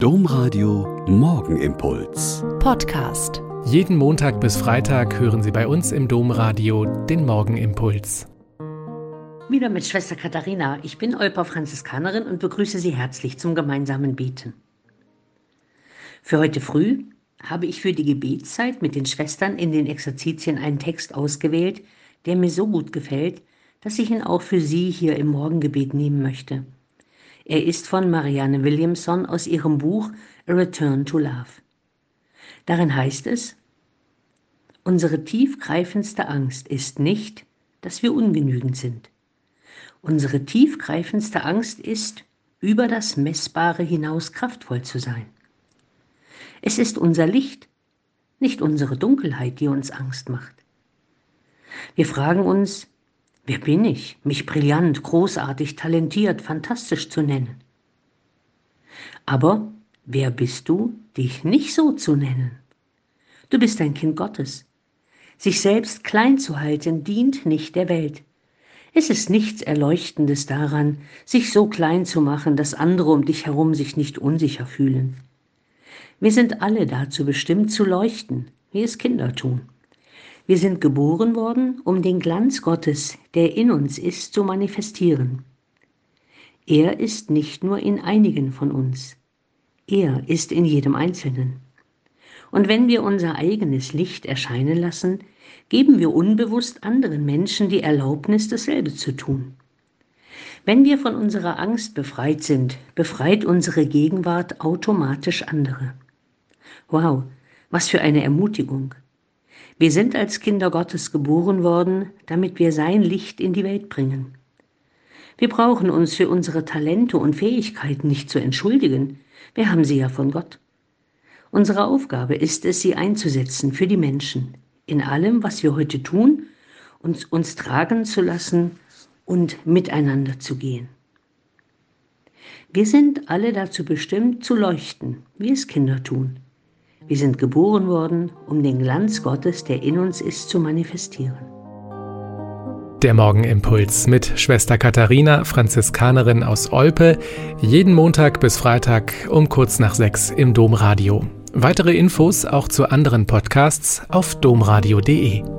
Domradio Morgenimpuls. Podcast. Jeden Montag bis Freitag hören Sie bei uns im Domradio den Morgenimpuls. Wieder mit Schwester Katharina. Ich bin Olpa Franziskanerin und begrüße Sie herzlich zum gemeinsamen Beten. Für heute früh habe ich für die Gebetszeit mit den Schwestern in den Exerzitien einen Text ausgewählt, der mir so gut gefällt, dass ich ihn auch für Sie hier im Morgengebet nehmen möchte. Er ist von Marianne Williamson aus ihrem Buch A Return to Love. Darin heißt es, Unsere tiefgreifendste Angst ist nicht, dass wir ungenügend sind. Unsere tiefgreifendste Angst ist, über das Messbare hinaus kraftvoll zu sein. Es ist unser Licht, nicht unsere Dunkelheit, die uns Angst macht. Wir fragen uns, Wer bin ich, mich brillant, großartig, talentiert, fantastisch zu nennen? Aber wer bist du, dich nicht so zu nennen? Du bist ein Kind Gottes. Sich selbst klein zu halten, dient nicht der Welt. Es ist nichts Erleuchtendes daran, sich so klein zu machen, dass andere um dich herum sich nicht unsicher fühlen. Wir sind alle dazu bestimmt zu leuchten, wie es Kinder tun. Wir sind geboren worden, um den Glanz Gottes, der in uns ist, zu manifestieren. Er ist nicht nur in einigen von uns, er ist in jedem Einzelnen. Und wenn wir unser eigenes Licht erscheinen lassen, geben wir unbewusst anderen Menschen die Erlaubnis, dasselbe zu tun. Wenn wir von unserer Angst befreit sind, befreit unsere Gegenwart automatisch andere. Wow, was für eine Ermutigung. Wir sind als Kinder Gottes geboren worden, damit wir sein Licht in die Welt bringen. Wir brauchen uns für unsere Talente und Fähigkeiten nicht zu entschuldigen, wir haben sie ja von Gott. Unsere Aufgabe ist es, sie einzusetzen für die Menschen, in allem, was wir heute tun, uns, uns tragen zu lassen und miteinander zu gehen. Wir sind alle dazu bestimmt, zu leuchten, wie es Kinder tun. Wir sind geboren worden, um den Glanz Gottes, der in uns ist, zu manifestieren. Der Morgenimpuls mit Schwester Katharina, Franziskanerin aus Olpe, jeden Montag bis Freitag um kurz nach sechs im Domradio. Weitere Infos auch zu anderen Podcasts auf domradio.de.